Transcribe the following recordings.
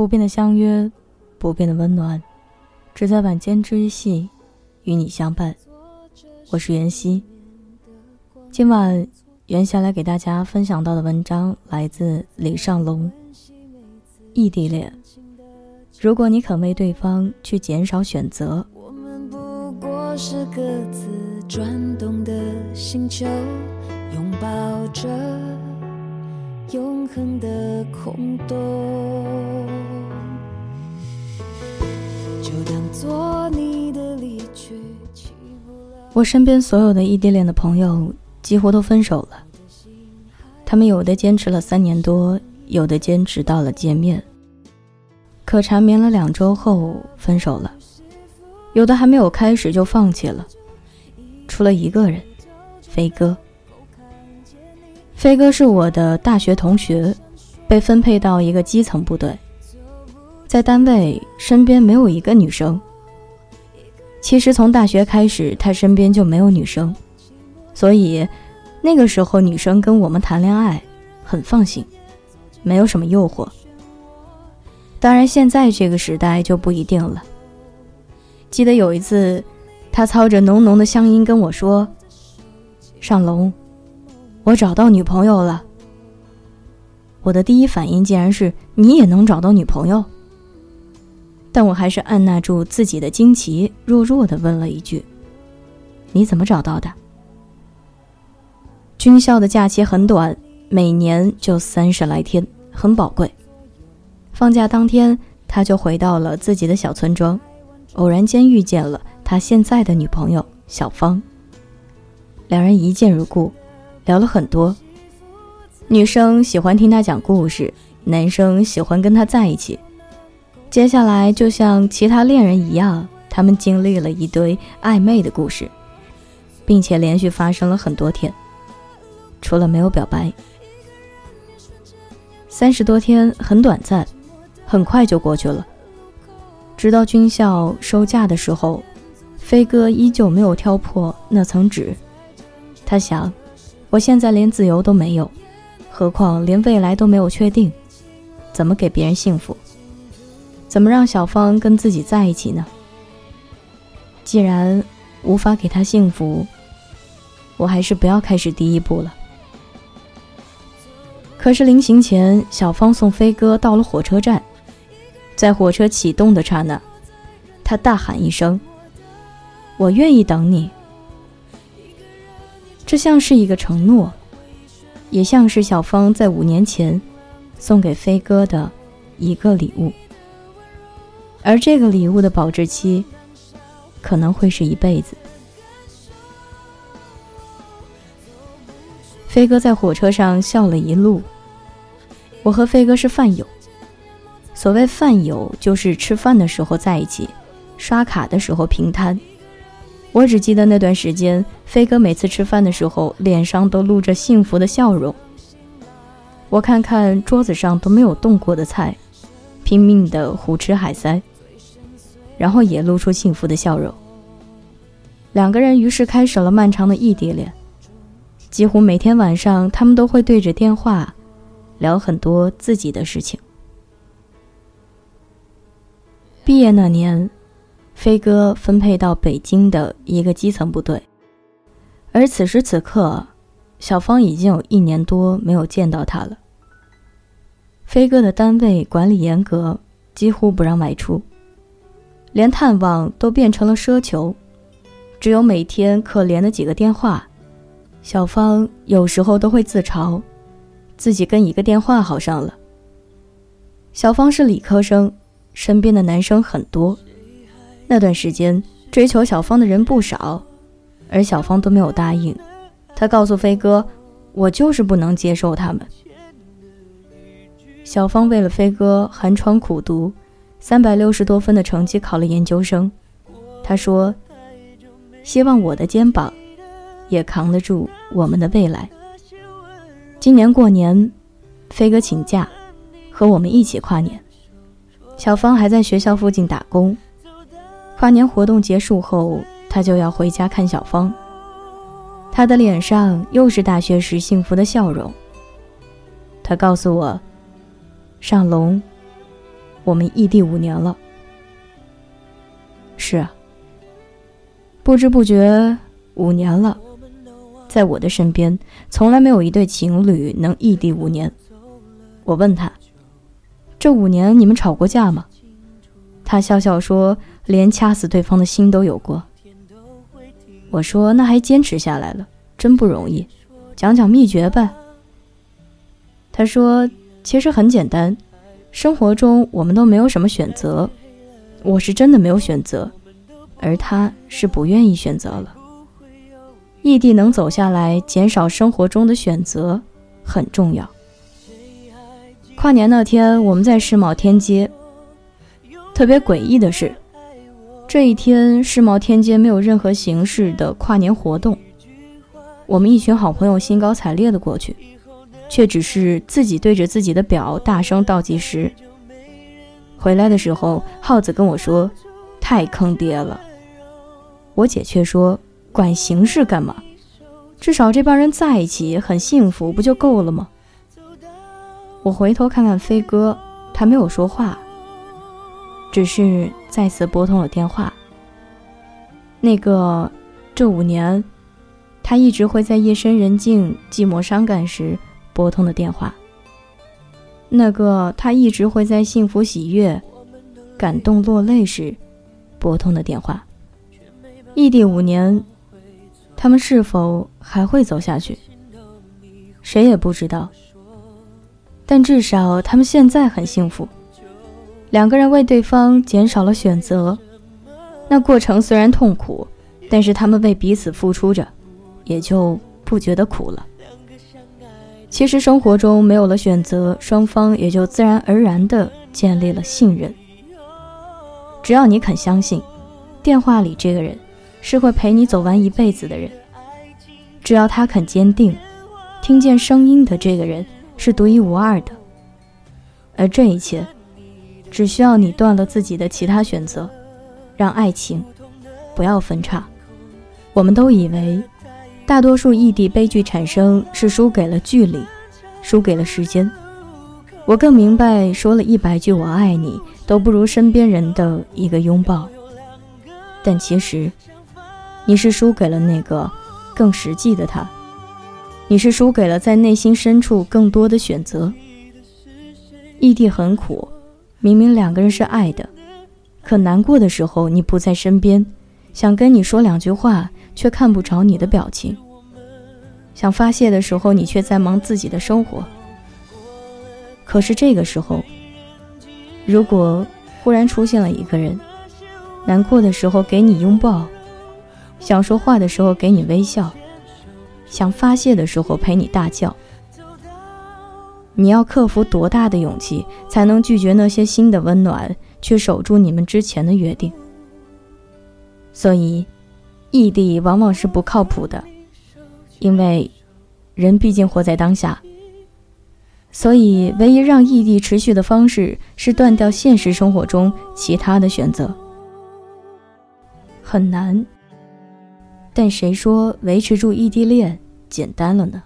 不变的相约，不变的温暖，只在晚间之隙与你相伴。我是袁熙。今晚袁霞来给大家分享到的文章来自李尚龙。异地恋，如果你肯为对方去减少选择，我们不过是各自转动的星球，拥抱着永恒的空洞。做你的离去我身边所有的异地恋的朋友几乎都分手了，他们有的坚持了三年多，有的坚持到了见面，可缠绵了两周后分手了，有的还没有开始就放弃了，除了一个人，飞哥。飞哥是我的大学同学，被分配到一个基层部队，在单位身边没有一个女生。其实从大学开始，他身边就没有女生，所以那个时候女生跟我们谈恋爱很放心，没有什么诱惑。当然，现在这个时代就不一定了。记得有一次，他操着浓浓的乡音跟我说：“尚龙，我找到女朋友了。”我的第一反应竟然是：“你也能找到女朋友？”但我还是按捺住自己的惊奇，弱弱的问了一句：“你怎么找到的？”军校的假期很短，每年就三十来天，很宝贵。放假当天，他就回到了自己的小村庄，偶然间遇见了他现在的女朋友小芳。两人一见如故，聊了很多。女生喜欢听他讲故事，男生喜欢跟他在一起。接下来，就像其他恋人一样，他们经历了一堆暧昧的故事，并且连续发生了很多天，除了没有表白。三十多天很短暂，很快就过去了。直到军校收假的时候，飞哥依旧没有挑破那层纸。他想，我现在连自由都没有，何况连未来都没有确定，怎么给别人幸福？怎么让小芳跟自己在一起呢？既然无法给她幸福，我还是不要开始第一步了。可是临行前，小芳送飞哥到了火车站，在火车启动的刹那，他大喊一声：“我愿意等你。”这像是一个承诺，也像是小芳在五年前送给飞哥的一个礼物。而这个礼物的保质期，可能会是一辈子。飞哥在火车上笑了一路。我和飞哥是饭友。所谓饭友，就是吃饭的时候在一起，刷卡的时候平摊。我只记得那段时间，飞哥每次吃饭的时候，脸上都露着幸福的笑容。我看看桌子上都没有动过的菜，拼命的胡吃海塞。然后也露出幸福的笑容。两个人于是开始了漫长的异地恋，几乎每天晚上，他们都会对着电话聊很多自己的事情。毕业那年，飞哥分配到北京的一个基层部队，而此时此刻，小芳已经有一年多没有见到他了。飞哥的单位管理严格，几乎不让外出。连探望都变成了奢求，只有每天可怜的几个电话。小芳有时候都会自嘲，自己跟一个电话好上了。小芳是理科生，身边的男生很多，那段时间追求小芳的人不少，而小芳都没有答应。她告诉飞哥：“我就是不能接受他们。”小芳为了飞哥寒窗苦读。三百六十多分的成绩考了研究生，他说：“希望我的肩膀也扛得住我们的未来。”今年过年，飞哥请假，和我们一起跨年。小芳还在学校附近打工。跨年活动结束后，他就要回家看小芳。他的脸上又是大学时幸福的笑容。他告诉我：“尚龙。”我们异地五年了。是啊，不知不觉五年了，在我的身边，从来没有一对情侣能异地五年。我问他：“这五年你们吵过架吗？”他笑笑说：“连掐死对方的心都有过。”我说：“那还坚持下来了，真不容易，讲讲秘诀呗。”他说：“其实很简单，生活中我们都没有什么选择。”我是真的没有选择，而他是不愿意选择了。异地能走下来，减少生活中的选择很重要。跨年那天，我们在世贸天阶。特别诡异的是，这一天世贸天阶没有任何形式的跨年活动。我们一群好朋友兴高采烈的过去，却只是自己对着自己的表大声倒计时。回来的时候，耗子跟我说：“太坑爹了。”我姐却说：“管形式干嘛？至少这帮人在一起很幸福，不就够了吗？”我回头看看飞哥，他没有说话，只是再次拨通了电话。那个，这五年，他一直会在夜深人静、寂寞伤感时拨通的电话。那个他一直会在幸福喜悦、感动落泪时拨通的电话。异地五年，他们是否还会走下去？谁也不知道。但至少他们现在很幸福，两个人为对方减少了选择。那过程虽然痛苦，但是他们为彼此付出着，也就不觉得苦了。其实生活中没有了选择，双方也就自然而然地建立了信任。只要你肯相信，电话里这个人是会陪你走完一辈子的人；只要他肯坚定，听见声音的这个人是独一无二的。而这一切，只需要你断了自己的其他选择，让爱情不要分叉。我们都以为。大多数异地悲剧产生是输给了距离，输给了时间。我更明白，说了一百句我爱你，都不如身边人的一个拥抱。但其实，你是输给了那个更实际的他，你是输给了在内心深处更多的选择。异地很苦，明明两个人是爱的，可难过的时候你不在身边，想跟你说两句话。却看不着你的表情。想发泄的时候，你却在忙自己的生活。可是这个时候，如果忽然出现了一个人，难过的时候给你拥抱，想说话的时候给你微笑，想发泄的时候陪你大叫，你要克服多大的勇气，才能拒绝那些新的温暖，去守住你们之前的约定？所以。异地往往是不靠谱的，因为人毕竟活在当下，所以唯一让异地持续的方式是断掉现实生活中其他的选择。很难，但谁说维持住异地恋简单了呢？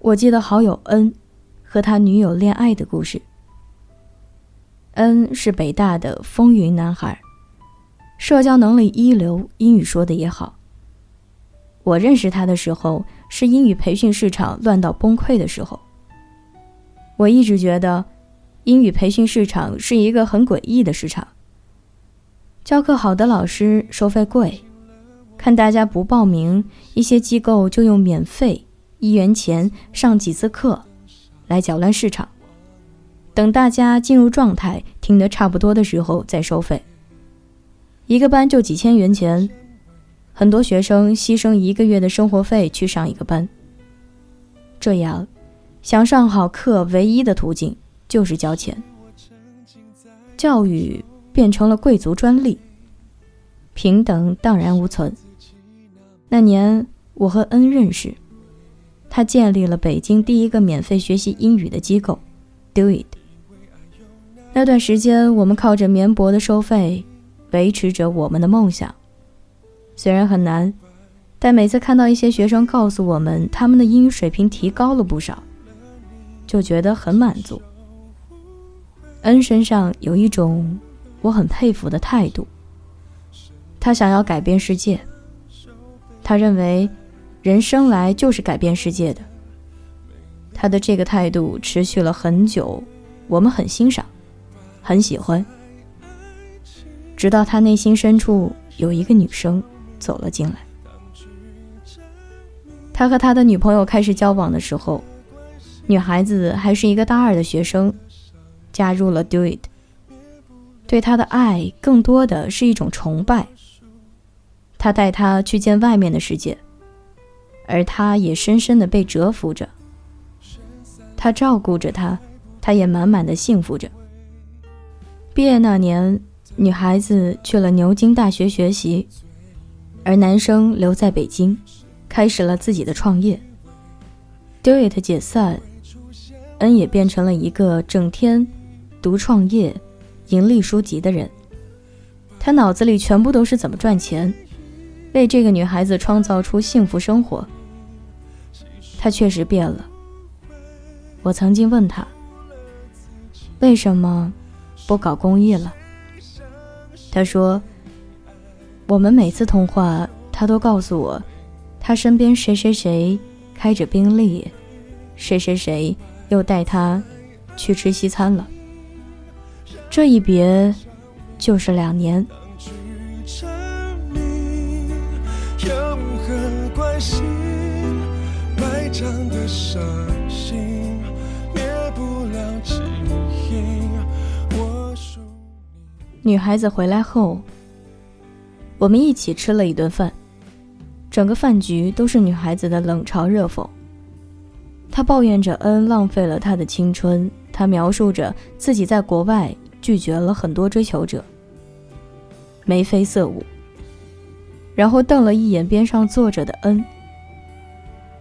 我记得好友恩和他女友恋爱的故事。恩是北大的风云男孩。社交能力一流，英语说的也好。我认识他的时候是英语培训市场乱到崩溃的时候。我一直觉得，英语培训市场是一个很诡异的市场。教课好的老师收费贵，看大家不报名，一些机构就用免费一元钱上几次课，来搅乱市场。等大家进入状态，听得差不多的时候再收费。一个班就几千元钱，很多学生牺牲一个月的生活费去上一个班。这样，想上好课唯一的途径就是交钱。教育变成了贵族专利，平等荡然无存。那年我和恩认识，他建立了北京第一个免费学习英语的机构，Do It。那段时间，我们靠着绵薄的收费。维持着我们的梦想，虽然很难，但每次看到一些学生告诉我们他们的英语水平提高了不少，就觉得很满足。恩身上有一种我很佩服的态度。他想要改变世界，他认为人生来就是改变世界的。他的这个态度持续了很久，我们很欣赏，很喜欢。直到他内心深处有一个女生走了进来。他和他的女朋友开始交往的时候，女孩子还是一个大二的学生，加入了 Do It。对他的爱更多的是一种崇拜。他带她去见外面的世界，而他也深深的被折服着。他照顾着她，他也满满的幸福着。毕业那年，女孩子去了牛津大学学习，而男生留在北京，开始了自己的创业。Do It 解散，恩也变成了一个整天读创业、盈利书籍的人。他脑子里全部都是怎么赚钱，为这个女孩子创造出幸福生活。他确实变了。我曾经问他：“为什么不搞公益了？”他说：“我们每次通话，他都告诉我，他身边谁谁谁开着宾利，谁谁谁又带他去吃西餐了。这一别就是两年。”女孩子回来后，我们一起吃了一顿饭，整个饭局都是女孩子的冷嘲热讽。她抱怨着恩浪费了她的青春，她描述着自己在国外拒绝了很多追求者，眉飞色舞，然后瞪了一眼边上坐着的恩，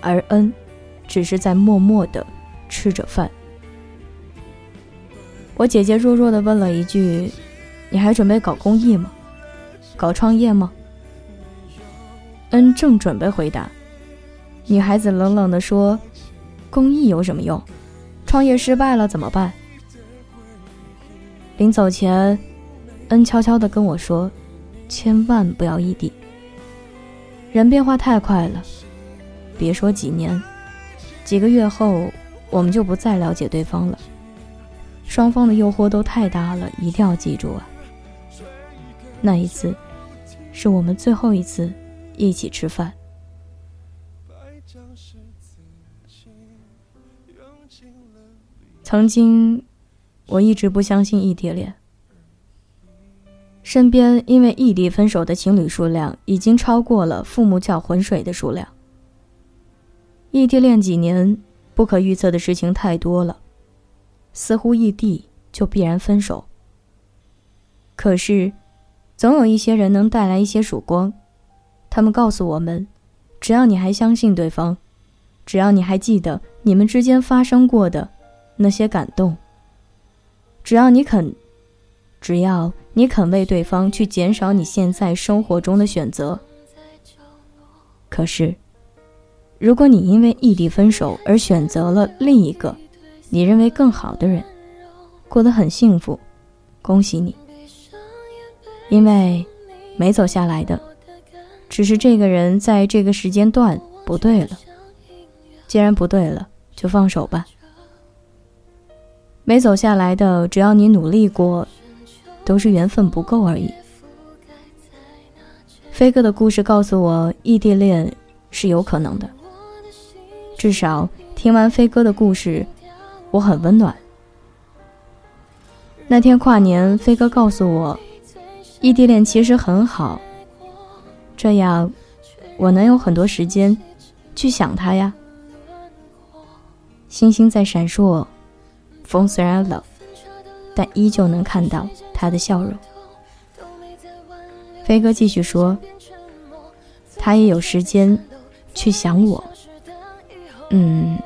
而恩只是在默默的吃着饭。我姐姐弱弱的问了一句。你还准备搞公益吗？搞创业吗？恩正准备回答，女孩子冷冷地说：“公益有什么用？创业失败了怎么办？”临走前，恩悄悄地跟我说：“千万不要异地。人变化太快了，别说几年，几个月后我们就不再了解对方了。双方的诱惑都太大了，一定要记住啊！”那一次，是我们最后一次一起吃饭。曾经，我一直不相信异地恋。身边因为异地分手的情侣数量已经超过了父母搅浑水的数量。异地恋几年，不可预测的事情太多了，似乎异地就必然分手。可是。总有一些人能带来一些曙光，他们告诉我们：只要你还相信对方，只要你还记得你们之间发生过的那些感动，只要你肯，只要你肯为对方去减少你现在生活中的选择。可是，如果你因为异地分手而选择了另一个你认为更好的人，过得很幸福，恭喜你。因为没走下来的，只是这个人在这个时间段不对了。既然不对了，就放手吧。没走下来的，只要你努力过，都是缘分不够而已。飞哥的故事告诉我，异地恋是有可能的。至少听完飞哥的故事，我很温暖。那天跨年，飞哥告诉我。异地恋其实很好，这样我能有很多时间去想他呀。星星在闪烁，风虽然冷，但依旧能看到他的笑容。飞哥继续说，他也有时间去想我，嗯，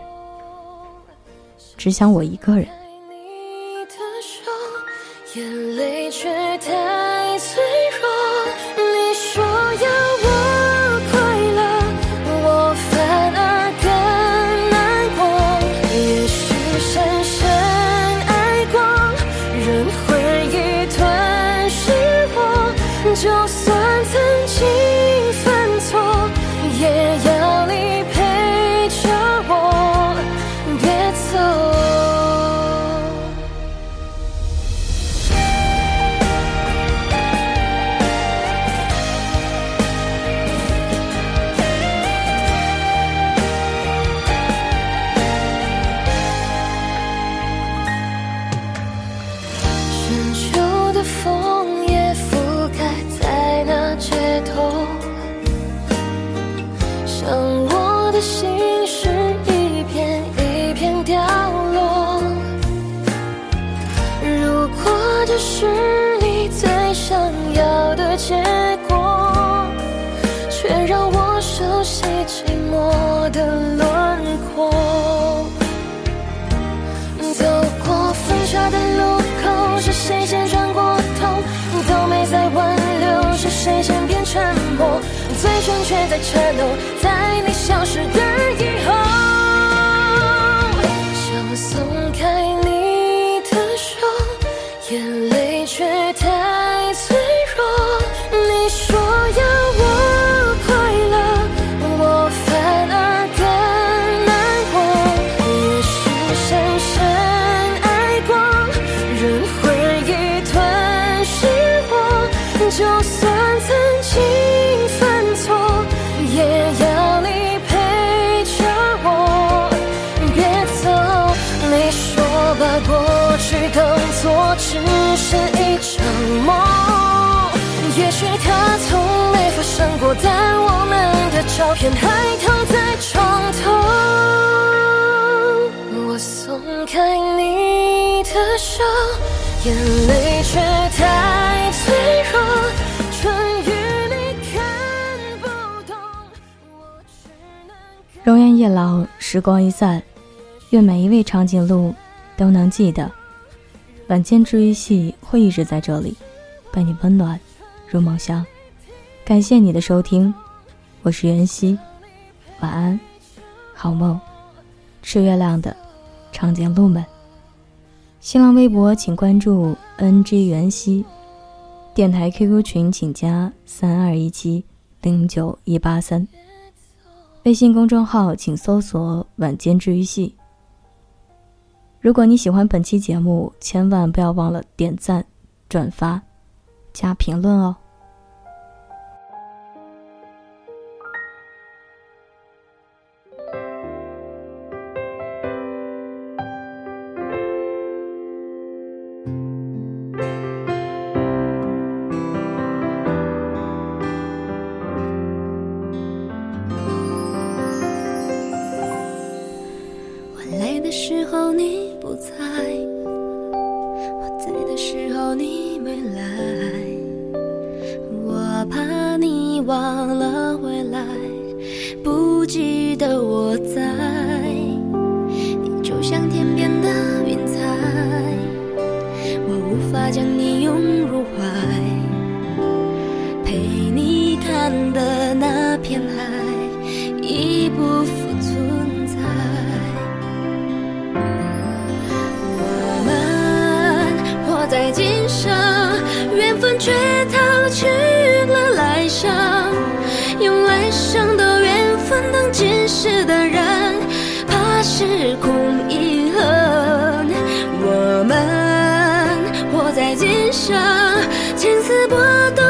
只想我一个人。谁先变沉默？最终却在颤抖，在你消失的以后，想松开还躺在床头。我松开你的手，眼泪却太脆弱，容颜一老，时光一散，愿每一位长颈鹿都能记得，晚间治愈系会一直在这里，伴你温暖入梦乡。感谢你的收听，我是袁熙，晚安，好梦，吃月亮的长颈鹿们。新浪微博请关注 NG 袁熙，电台 QQ 群请加三二一七零九一八三。微信公众号请搜索“晚间治愈系”。如果你喜欢本期节目，千万不要忘了点赞、转发、加评论哦。忘了未来，不记得我在。你就像天边的云彩，我无法将你拥生，青丝波动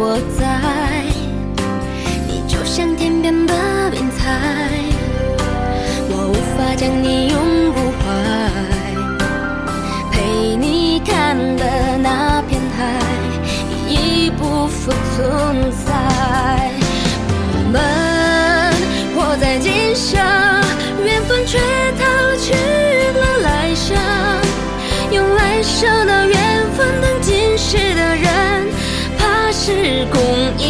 我在，你就像天边的云彩，我无法将你拥怕时空